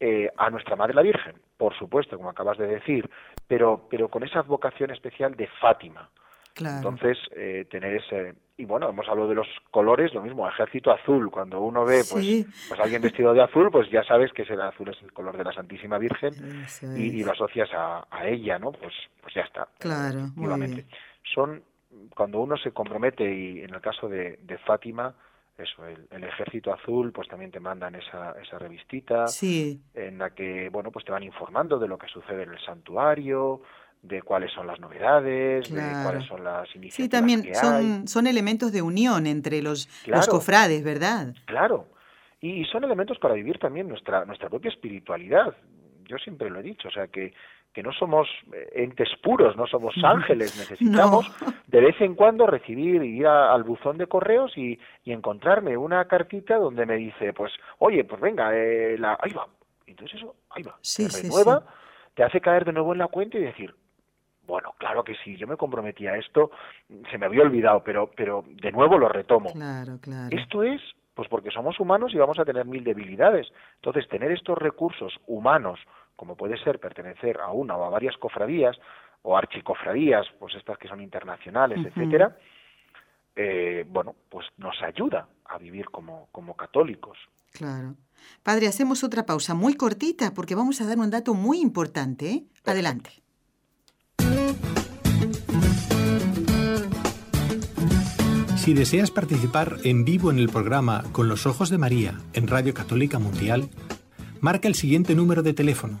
eh, a nuestra Madre la Virgen, por supuesto, como acabas de decir, pero, pero con esa vocación especial de Fátima. Entonces, eh, tener ese... Y bueno, hemos hablado de los colores, lo mismo, ejército azul. Cuando uno ve pues, pues alguien vestido de azul, pues ya sabes que ese azul es el color de la Santísima Virgen y, lo asocias a, ella, ¿no? Pues, pues ya está. Claro, muy Son, cuando uno se compromete, y en el caso de, de Fátima, eso, el, Ejército Azul, pues también te mandan esa, esa revistita en la que, bueno, pues te van informando de lo que sucede en el santuario, de cuáles son las novedades, de cuáles son las iniciativas Sí, también son, son elementos de unión entre los, los cofrades, ¿verdad? Claro, y, son elementos para vivir también nuestra, nuestra propia espiritualidad. Yo siempre lo he dicho, o sea, que que no somos eh, entes puros, no somos ángeles, necesitamos de vez en cuando recibir, ir al buzón de correos y, y, encontrarme una cartita donde me dice, pues, oye, pues venga, eh, la, ahí va. Entonces eso, ahí va, se renueva, te hace caer de nuevo en la cuenta y decir, bueno, claro que sí, yo me comprometí a esto, se me había olvidado, pero, pero de nuevo lo retomo. Claro, claro. Esto es Pues porque somos humanos y vamos a tener mil debilidades. Entonces, tener estos recursos humanos, como puede ser pertenecer a una o a varias cofradías, o archicofradías, pues estas que son internacionales, etcétera, eh, bueno, pues nos ayuda a vivir como, como católicos. Claro. Padre, hacemos otra pausa muy cortita porque vamos a dar un dato muy importante. ¿eh? Adelante. Si deseas participar en vivo en el programa Con los Ojos de María en Radio Católica Mundial, marca el siguiente número de teléfono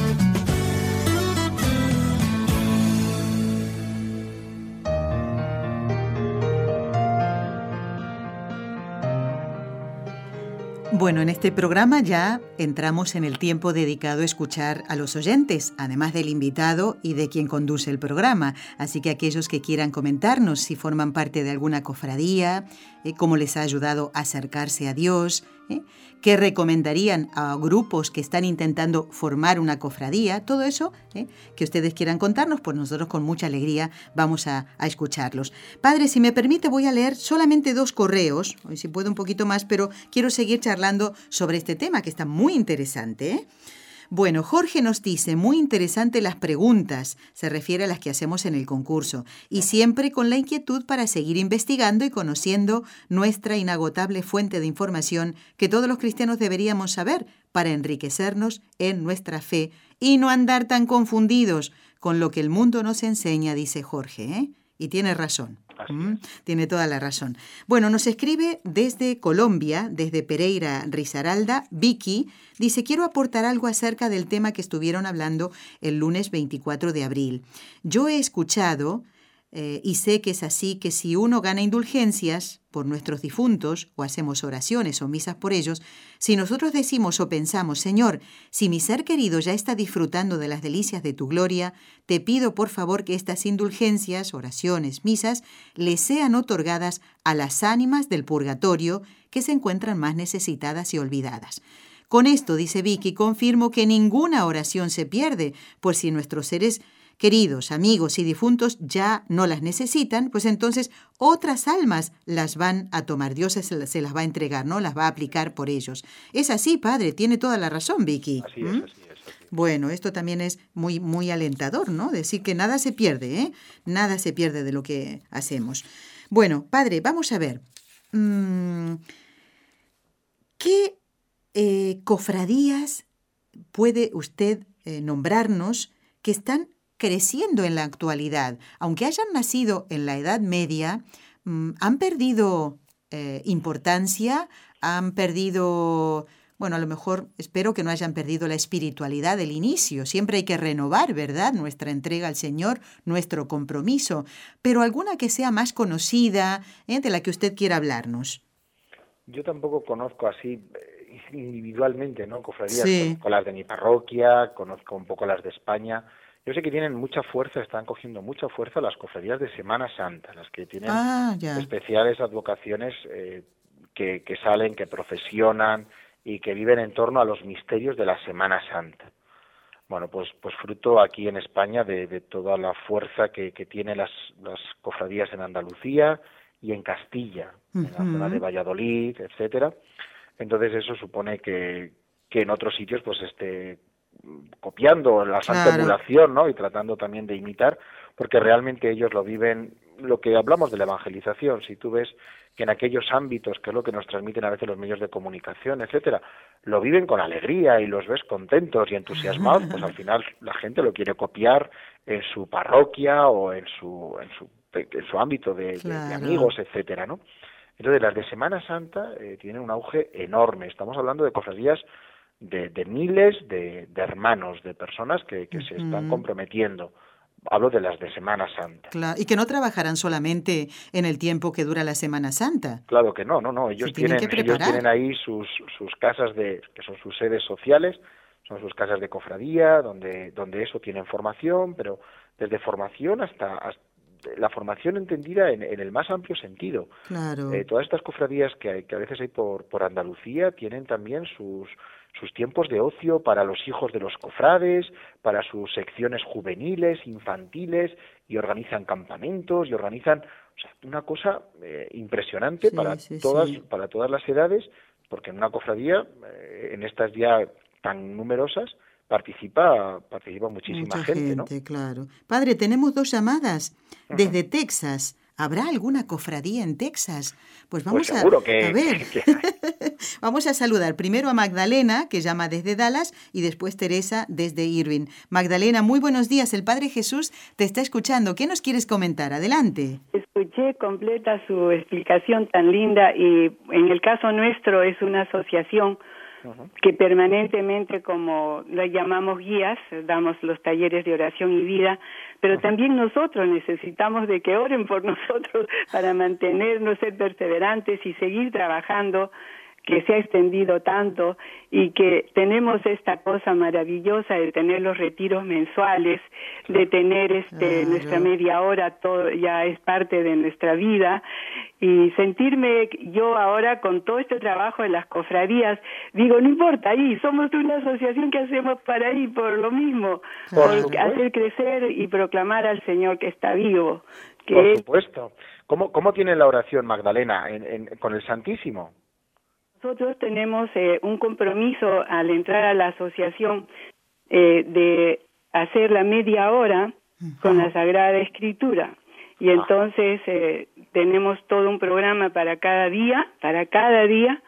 Bueno, en este programa ya entramos en el tiempo dedicado a escuchar a los oyentes, además del invitado y de quien conduce el programa. Así que aquellos que quieran comentarnos si forman parte de alguna cofradía, eh, cómo les ha ayudado a acercarse a Dios, ¿eh? ¿Qué recomendarían a grupos que están intentando formar una cofradía? Todo eso ¿eh? que ustedes quieran contarnos, pues nosotros con mucha alegría vamos a, a, escucharlos. Padre, si me permite, voy a leer solamente dos correos, hoy si puedo un poquito más, pero quiero seguir charlando sobre este tema que está muy interesante. Bueno, Jorge nos dice, muy interesante las preguntas, se refiere a las que hacemos en el concurso, y siempre con la inquietud para seguir investigando y conociendo nuestra inagotable fuente de información que todos los cristianos deberíamos saber para enriquecernos en nuestra fe y no andar tan confundidos con lo que el mundo nos enseña, dice Jorge. ¿eh? Y tiene razón. Mm, tiene toda la razón. Bueno, nos escribe desde Colombia, desde Pereira Rizaralda, Vicky, dice, quiero aportar algo acerca del tema que estuvieron hablando el lunes 24 de abril. Yo he escuchado eh, y sé que es así que si uno gana indulgencias por nuestros difuntos, o hacemos oraciones o misas por ellos, si nosotros decimos o pensamos, Señor, si mi ser querido ya está disfrutando de las delicias de tu gloria, te pido por favor que estas indulgencias, oraciones, misas, le sean otorgadas a las ánimas del purgatorio que se encuentran más necesitadas y olvidadas. Con esto, dice Vicky, confirmo que ninguna oración se pierde, por si nuestros seres queridos, amigos y difuntos ya no las necesitan, pues entonces otras almas las van a tomar, Dios se las va a entregar, ¿no? Las va a aplicar por ellos. Es así, padre, tiene toda la razón, Vicky. Así es, así es. Bueno, esto también es muy, muy alentador, ¿no? Decir que nada se pierde, ¿eh? Nada se pierde de lo que hacemos. Bueno, padre, vamos a ver. Mm, ¿Qué eh, cofradías puede usted eh, nombrarnos que están creciendo en la actualidad. Aunque hayan nacido en la Edad Media, mm, han perdido eh, importancia, han perdido, bueno, a lo mejor espero que no hayan perdido la espiritualidad del inicio. Siempre hay que renovar, ¿verdad? Nuestra entrega al Señor, nuestro compromiso, pero alguna que sea más conocida, ¿eh? de la que usted quiera hablarnos. Yo tampoco conozco así eh, individualmente, ¿no? Cofradías, conozco las de mi parroquia, conozco un poco las de España, yo sé que tienen mucha fuerza, están cogiendo mucha fuerza las cofradías de Semana Santa, las que tienen ah, especiales advocaciones eh, que, que, salen, que profesionan y que viven en torno a los misterios de la Semana Santa. Bueno, pues, pues fruto aquí en España de, de toda la fuerza que, que tienen las, las cofradías en Andalucía y en Castilla, en la zona de Valladolid, etcétera. Entonces eso supone que, que en otros sitios pues este copiando la santa emulación, ¿no? Y tratando también de imitar, porque realmente ellos lo viven, lo que hablamos de la evangelización, si tú ves que en aquellos ámbitos, que es lo que nos transmiten a veces los medios de comunicación, etcétera, lo viven con alegría y los ves contentos y entusiasmados, pues al final la gente lo quiere copiar en su parroquia o en su, en su, en su ámbito de, amigos, etcétera, ¿no? Entonces las de Semana Santa eh, tienen un auge enorme. Estamos hablando de cofradías de, miles de, hermanos, de personas que, se están comprometiendo. Hablo de las de Semana Santa. Claro, y que no trabajarán solamente en el tiempo que dura la Semana Santa. Claro que no, no, no. Ellos, tienen, ellos tienen ahí sus, sus casas de, que son sus sedes sociales, son sus casas de cofradía, donde, donde eso tienen formación, pero desde formación hasta, la formación entendida en, el más amplio sentido. Claro. Eh, todas estas cofradías que, hay, que a veces hay por, por Andalucía tienen también sus, sus tiempos de ocio para los hijos de los cofrades, para sus secciones juveniles, infantiles, y organizan campamentos y organizan o sea, una cosa eh, impresionante para todas para todas las edades, porque en una cofradía, eh, en estas ya tan numerosas, participa participa muchísima Mucha gente, claro. Padre, tenemos dos llamadas desde Texas. ¿Habrá alguna cofradía en Texas? Pues vamos pues a, a, ver. vamos a saludar primero a Magdalena, que llama desde Dallas, y después Teresa desde Irving. Magdalena, muy buenos días. El Padre Jesús te está escuchando. ¿Qué nos quieres comentar? Adelante. Escuché completa su explicación tan linda y en el caso nuestro es una asociación que permanentemente, como lo llamamos guías, damos los talleres de oración y vida, pero también nosotros necesitamos de que oren por nosotros para mantenernos, ser perseverantes y seguir trabajando que se ha extendido tanto y que tenemos esta cosa maravillosa de tener los retiros mensuales, de tener este nuestra media hora todo ya es parte de nuestra vida y sentirme yo ahora con todo este trabajo en las cofradías, digo, no importa, ahí somos una asociación que hacemos para ahí por lo mismo, por, hacer crecer y proclamar al Señor que está vivo. Que por supuesto. ¿Cómo, ¿Cómo tiene la oración Magdalena con el Santísimo? Nosotros tenemos eh, un compromiso al entrar a la asociación eh, de hacer la media hora con la Sagrada Escritura. Y entonces eh, tenemos todo un programa para cada día, para cada día,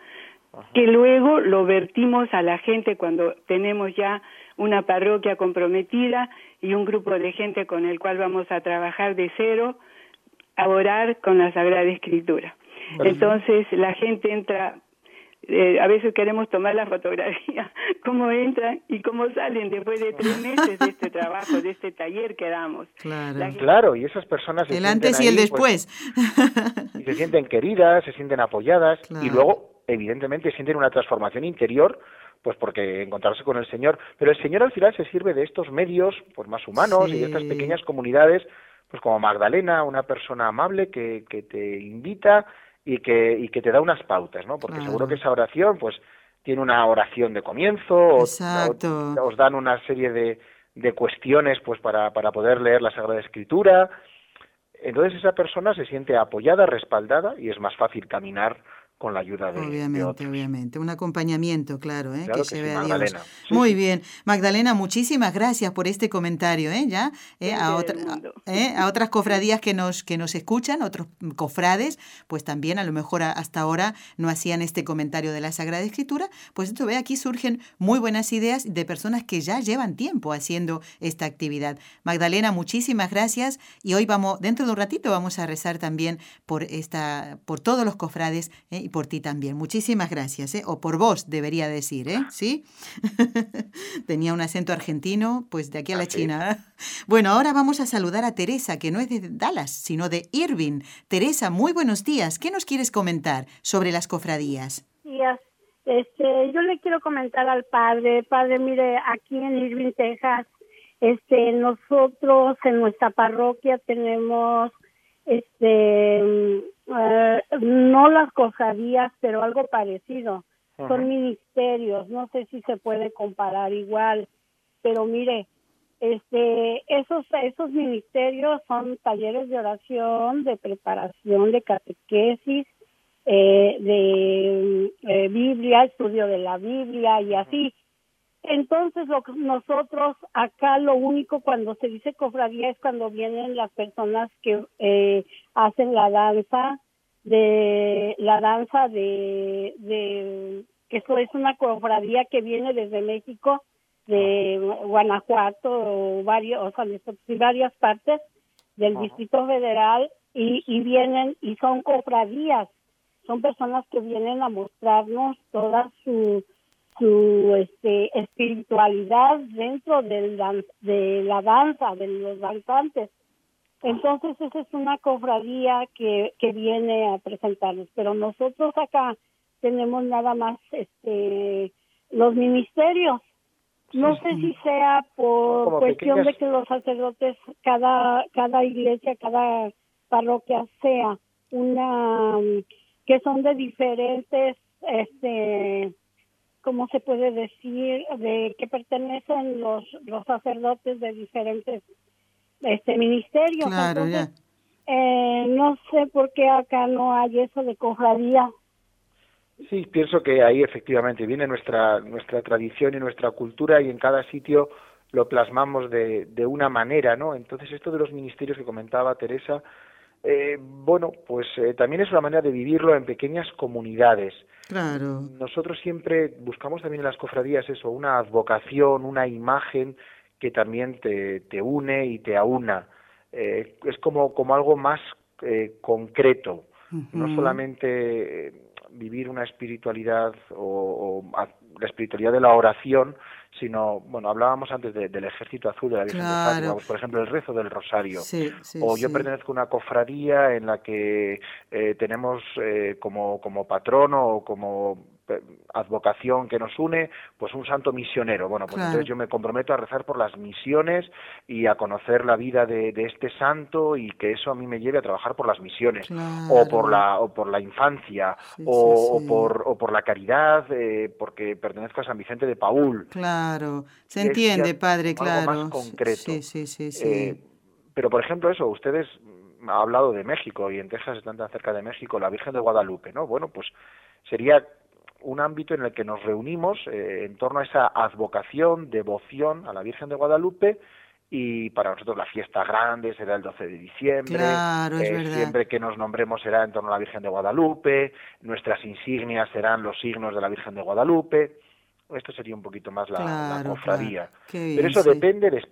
que luego lo vertimos a la gente cuando tenemos ya una parroquia comprometida y un grupo de gente con el cual vamos a trabajar de cero a orar con la Sagrada Escritura. Entonces la gente entra eh, a veces queremos tomar la fotografía, cómo entran y cómo salen después de tres meses de este trabajo, de este taller que damos. Claro, y esas personas... el antes y el pues, después. se sienten queridas, se sienten apoyadas y luego, evidentemente, sienten una transformación interior pues porque encontrarse con el Señor, pero el Señor al final se sirve de estos medios pues más humanos y de estas pequeñas comunidades pues como Magdalena, una persona amable que, que te invita y que, y que te da unas pautas, ¿no? Porque seguro que esa oración, pues, tiene una oración de comienzo, o, os dan una serie de, de cuestiones, pues, para, para poder leer la Sagrada Escritura. Entonces esa persona se siente apoyada, respaldada y es más fácil caminar con la ayuda de Obviamente, obviamente. Un acompañamiento, claro, ¿eh? que, se vea Dios. Muy bien. Magdalena, muchísimas gracias por este comentario, ¿eh? Ya, ¿eh? A, otra, ¿eh? a, otras cofradías que nos, que nos escuchan, otros cofrades, pues también a lo mejor hasta ahora no hacían este comentario de la Sagrada Escritura, pues esto ve aquí surgen muy buenas ideas de personas que ya llevan tiempo haciendo esta actividad. Magdalena, muchísimas gracias y hoy vamos, dentro de un ratito vamos a rezar también por esta, por todos los cofrades ¿eh? Por ti también. Muchísimas gracias, ¿eh? o por vos debería decir, ¿eh? ¿Sí? Tenía un acento argentino, pues de aquí a la China. ¿eh? Bueno, ahora vamos a saludar a Teresa, que no es de Dallas, sino de Irving. Teresa, muy buenos días. ¿Qué nos quieres comentar sobre las cofradías? Días. Este, yo le quiero comentar al padre, padre, mire, aquí en Irving, Texas, este, nosotros en nuestra parroquia tenemos este eh, no las cofradías, pero algo parecido. Son ministerios, no sé si se puede comparar igual, pero mire, este, esos, esos ministerios son talleres de oración, de preparación, de catequesis, eh, de eh, Biblia, estudio de la Biblia y así. Entonces, lo, nosotros acá lo único cuando se dice cofradía es cuando vienen las personas que eh, hacen la danza de la danza de, de que esto es una cofradía que viene desde México, de Guanajuato o varios, o sea, de varias partes del Distrito Federal y, y vienen y son cofradías, son personas que vienen a mostrarnos toda su su este, espiritualidad dentro del de la danza, de los danzantes. Entonces esa es una cofradía que, que viene a presentarnos, pero nosotros acá tenemos nada más este los ministerios. No sé si sea por cuestión de que los sacerdotes, cada, cada iglesia, cada parroquia sea una, que son de diferentes, este, ¿cómo se puede decir? De que pertenecen los, los sacerdotes de diferentes este ministerios. Claro, eh, no sé por qué acá no hay eso de cofradía. Sí, pienso que ahí efectivamente viene nuestra nuestra tradición y nuestra cultura y en cada sitio lo plasmamos de, de una manera, ¿no? Entonces esto de los ministerios que comentaba Teresa, eh, bueno, pues eh, también es una manera de vivirlo en pequeñas comunidades. Claro. Nosotros siempre buscamos también en las cofradías eso, una advocación, una imagen que también te, te une y te aúna. Eh, es como, como algo más eh, concreto, no solamente vivir una espiritualidad o, la espiritualidad de la oración, sino, bueno, hablábamos antes del ejército azul de la Virgen de Fátima, por ejemplo, el rezo del rosario. o yo pertenezco a una cofradía en la que eh, tenemos eh, como, como patrono o como advocación que nos une, pues un santo misionero. Bueno, pues entonces yo me comprometo a rezar por las misiones y a conocer la vida de, este santo y que eso a mí me lleve a trabajar por las misiones o por la o por la infancia o, por o por la caridad eh, porque pertenezco a San Vicente de Paul. Claro, se entiende, padre, claro. Algo más concreto. Sí, sí, sí, eh, pero por ejemplo eso, ustedes han hablado de México y en Texas están tan cerca de México, la Virgen de Guadalupe, ¿no? Bueno, pues sería un ámbito en el que nos reunimos eh, en torno a esa advocación, devoción a la Virgen de Guadalupe y para nosotros la fiesta grande será el 12 de diciembre. Claro, eh, Siempre que nos nombremos será en torno a la Virgen de Guadalupe, nuestras insignias serán los signos de la Virgen de Guadalupe. Esto sería un poquito más la, cofradía. Pero eso depende de,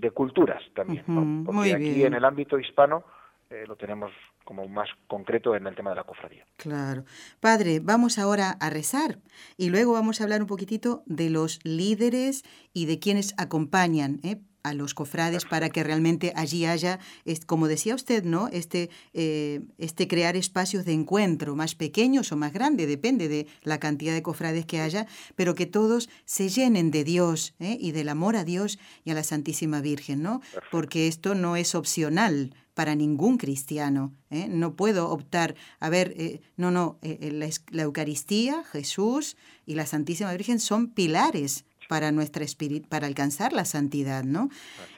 de culturas también, porque aquí en el ámbito hispano eh, lo tenemos como más concreto en el tema de la cofradía. Claro. Padre, vamos ahora a rezar y luego vamos a hablar un poquitito de los líderes y de quienes acompañan ¿eh? a los cofrades para que realmente allí haya, como decía usted, ¿no? Este, eh, este crear espacios de encuentro más pequeños o más grandes, depende de la cantidad de cofrades que haya, pero que todos se llenen de Dios y del amor a Dios y a la Santísima Virgen, ¿no? Porque esto no es opcional para ningún cristiano. ¿eh? No puedo optar, a ver, eh, no, no, eh, la, la, Eucaristía, Jesús y la Santísima Virgen son pilares para nuestra espíritu, para alcanzar la santidad, ¿no?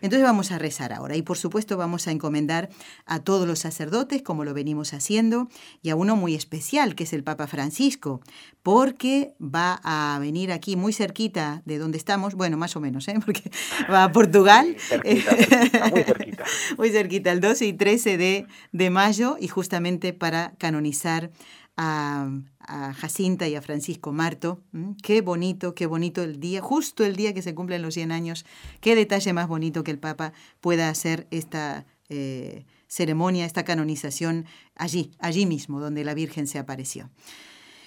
Entonces vamos a rezar ahora y por supuesto vamos a encomendar a todos los sacerdotes como lo venimos haciendo y a uno muy especial que es el Papa Francisco, porque va a venir aquí muy cerquita de donde estamos, bueno, más o menos, ¿eh? porque va a Portugal. muy cerquita. muy cerquita, el 12 y 13 de, de mayo y justamente para canonizar a, Jacinta y a Francisco Marto. Qué bonito, qué bonito el día, justo el día que se cumplen los 100 años. Qué detalle más bonito que el Papa pueda hacer esta eh, ceremonia, esta canonización allí, allí mismo, donde la Virgen se apareció.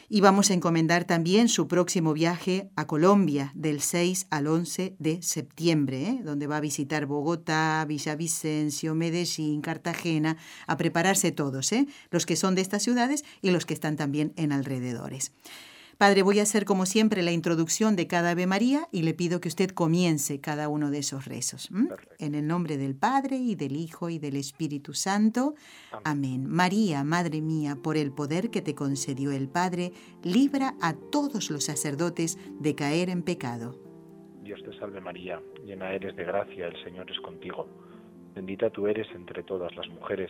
Y vamos a encomendar también su próximo viaje a Colombia del 6 al 11 de septiembre, ¿eh? donde va a visitar Bogotá, Villavicencio, Medellín, Cartagena, a prepararse todos, ¿eh? los que son de estas ciudades y los que están también en alrededores. Padre, voy a hacer como siempre la introducción de cada Ave María y le pido que usted comience cada uno de esos rezos. En el nombre del Padre y del Hijo y del Espíritu Santo. Amén. María, Madre mía, por el poder que te concedió el Padre, libra a todos los sacerdotes de caer en pecado. Dios te salve María, llena eres de gracia, el Señor es contigo. Bendita tú eres entre todas las mujeres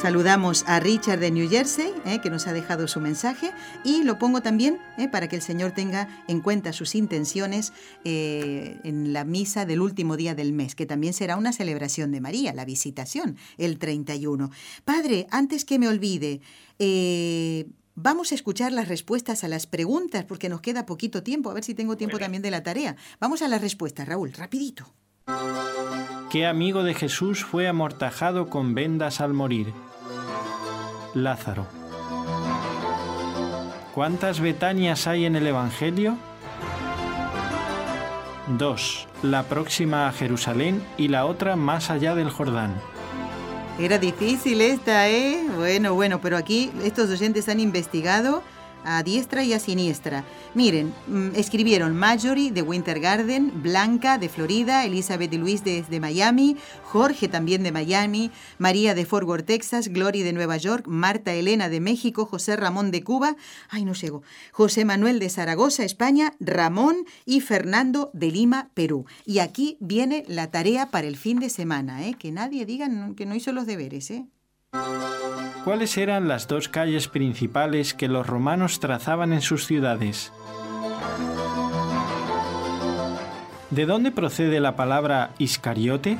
Saludamos a Richard de New Jersey, eh, que nos ha dejado su mensaje, y lo pongo también eh, para que el Señor tenga en cuenta sus intenciones eh, en la misa del último día del mes, que también será una celebración de María, la visitación, el 31. Padre, antes que me olvide, Vamos a escuchar las respuestas a las preguntas porque nos queda poquito tiempo, a ver si tengo tiempo también de la tarea. Vamos a las respuestas, Raúl, rapidito. ¿Qué amigo de Jesús fue amortajado con vendas al morir? Lázaro. ¿Cuántas Betanias hay en el Evangelio? Dos. La próxima a Jerusalén y la otra más allá del Jordán. Era difícil esta, ¿eh? Bueno, bueno, pero aquí estos oyentes han investigado a diestra y a siniestra. Miren, mm, escribieron Marjorie de Winter Garden, Blanca de Florida, Elizabeth y Luis de, Miami, Jorge también de Miami, María de Fort Worth, Texas, Glory de Nueva York, Marta Elena de México, José Ramón de Cuba, ay no llego, José Manuel de Zaragoza, España, Ramón y Fernando de Lima, Perú. Y aquí viene la tarea para el fin de semana, ¿eh? que nadie diga que no hizo los deberes. ¿eh? ¿Cuáles eran las dos calles principales que los romanos trazaban en sus ciudades? ¿De dónde procede la palabra Iscariote?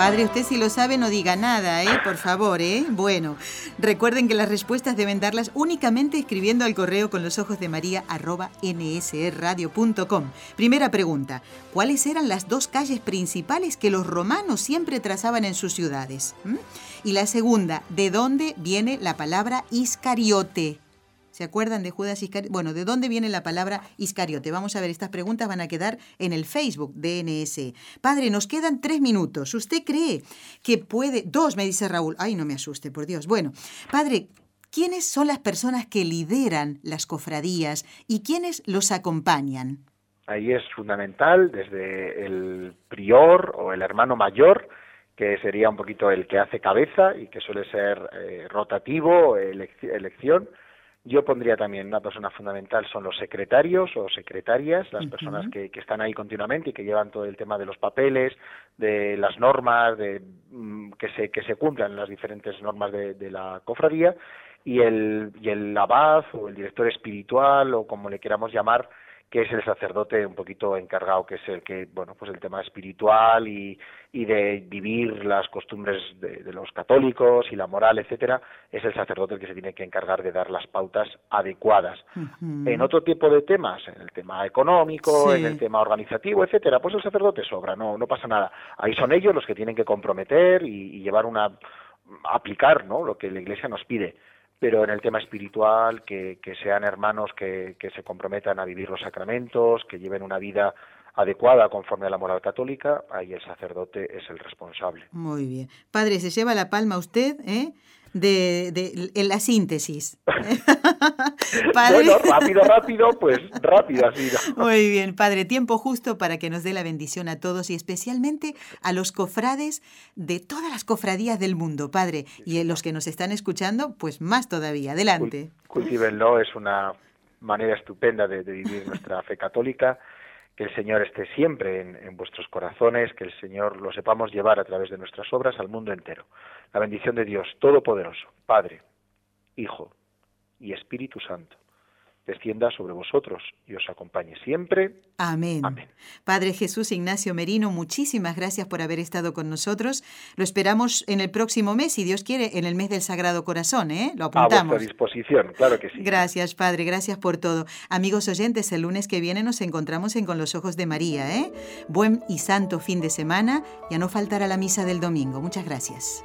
Padre, usted si lo sabe no diga nada, ¿eh? Por favor, ¿eh? Bueno, recuerden que las respuestas deben darlas únicamente escribiendo al correo con los ojos de María arroba nsradio.com. Primera pregunta, ¿cuáles eran las dos calles principales que los romanos siempre trazaban en sus ciudades? ¿Mm? Y la segunda, ¿de dónde viene la palabra Iscariote? ¿Se acuerdan de Judas Iscariote? Bueno, ¿de dónde viene la palabra Iscariote? Vamos a ver, estas preguntas van a quedar en el Facebook de NS. Padre, nos quedan tres minutos. ¿Usted cree que puede... Dos, me dice Raúl. Ay, no me asuste, por Dios. Bueno, Padre, ¿quiénes son las personas que lideran las cofradías y quiénes los acompañan? Ahí es fundamental, desde el prior o el hermano mayor, que sería un poquito el que hace cabeza y que suele ser eh, rotativo, elección, yo pondría también una persona fundamental son los secretarios o secretarias, las personas que, que, están ahí continuamente y que llevan todo el tema de los papeles, de las normas, de mm, que se que se cumplan las diferentes normas de, de la cofradía y el y el abad o el director espiritual o como le queramos llamar que es el sacerdote un poquito encargado, que es el que, bueno, pues el tema espiritual y, y de vivir las costumbres de, los católicos y la moral, etcétera, es el sacerdote el que se tiene que encargar de dar las pautas adecuadas. En otro tipo de temas, en el tema económico, en el tema organizativo, etcétera, pues el sacerdote sobra, no, no pasa nada. Ahí son ellos los que tienen que comprometer y, y llevar una aplicar, ¿no? Lo que la Iglesia nos pide pero en el tema espiritual, que, sean hermanos que, que, se comprometan a vivir los sacramentos, que lleven una vida adecuada conforme a la moral católica, ahí el sacerdote es el responsable. Muy bien. Padre, se lleva la palma usted, ¿eh? De, de, la síntesis. Bueno, rápido, rápido, pues rápido así. Muy bien, Padre, tiempo justo para que nos dé la bendición a todos y especialmente a los cofrades de todas las cofradías del mundo, Padre, y los que nos están escuchando, pues más todavía. Adelante. Cultívenlo, es una manera estupenda de vivir nuestra fe católica que el Señor esté siempre en, vuestros corazones, que el Señor lo sepamos llevar a través de nuestras obras al mundo entero. La bendición de Dios Todopoderoso, Padre, Hijo y Espíritu Santo descienda sobre vosotros y os acompañe siempre. Amén. Padre Jesús Ignacio Merino, muchísimas gracias por haber estado con nosotros. Lo esperamos en el próximo mes, si Dios quiere, en el mes del Sagrado Corazón, ¿eh? Lo apuntamos. A vuestra disposición, claro que sí. Gracias, Padre, gracias por todo. Amigos oyentes, el lunes que viene nos encontramos en Con los Ojos de María, ¿eh? Buen y santo fin de semana, ya no faltará la misa del domingo. Muchas gracias.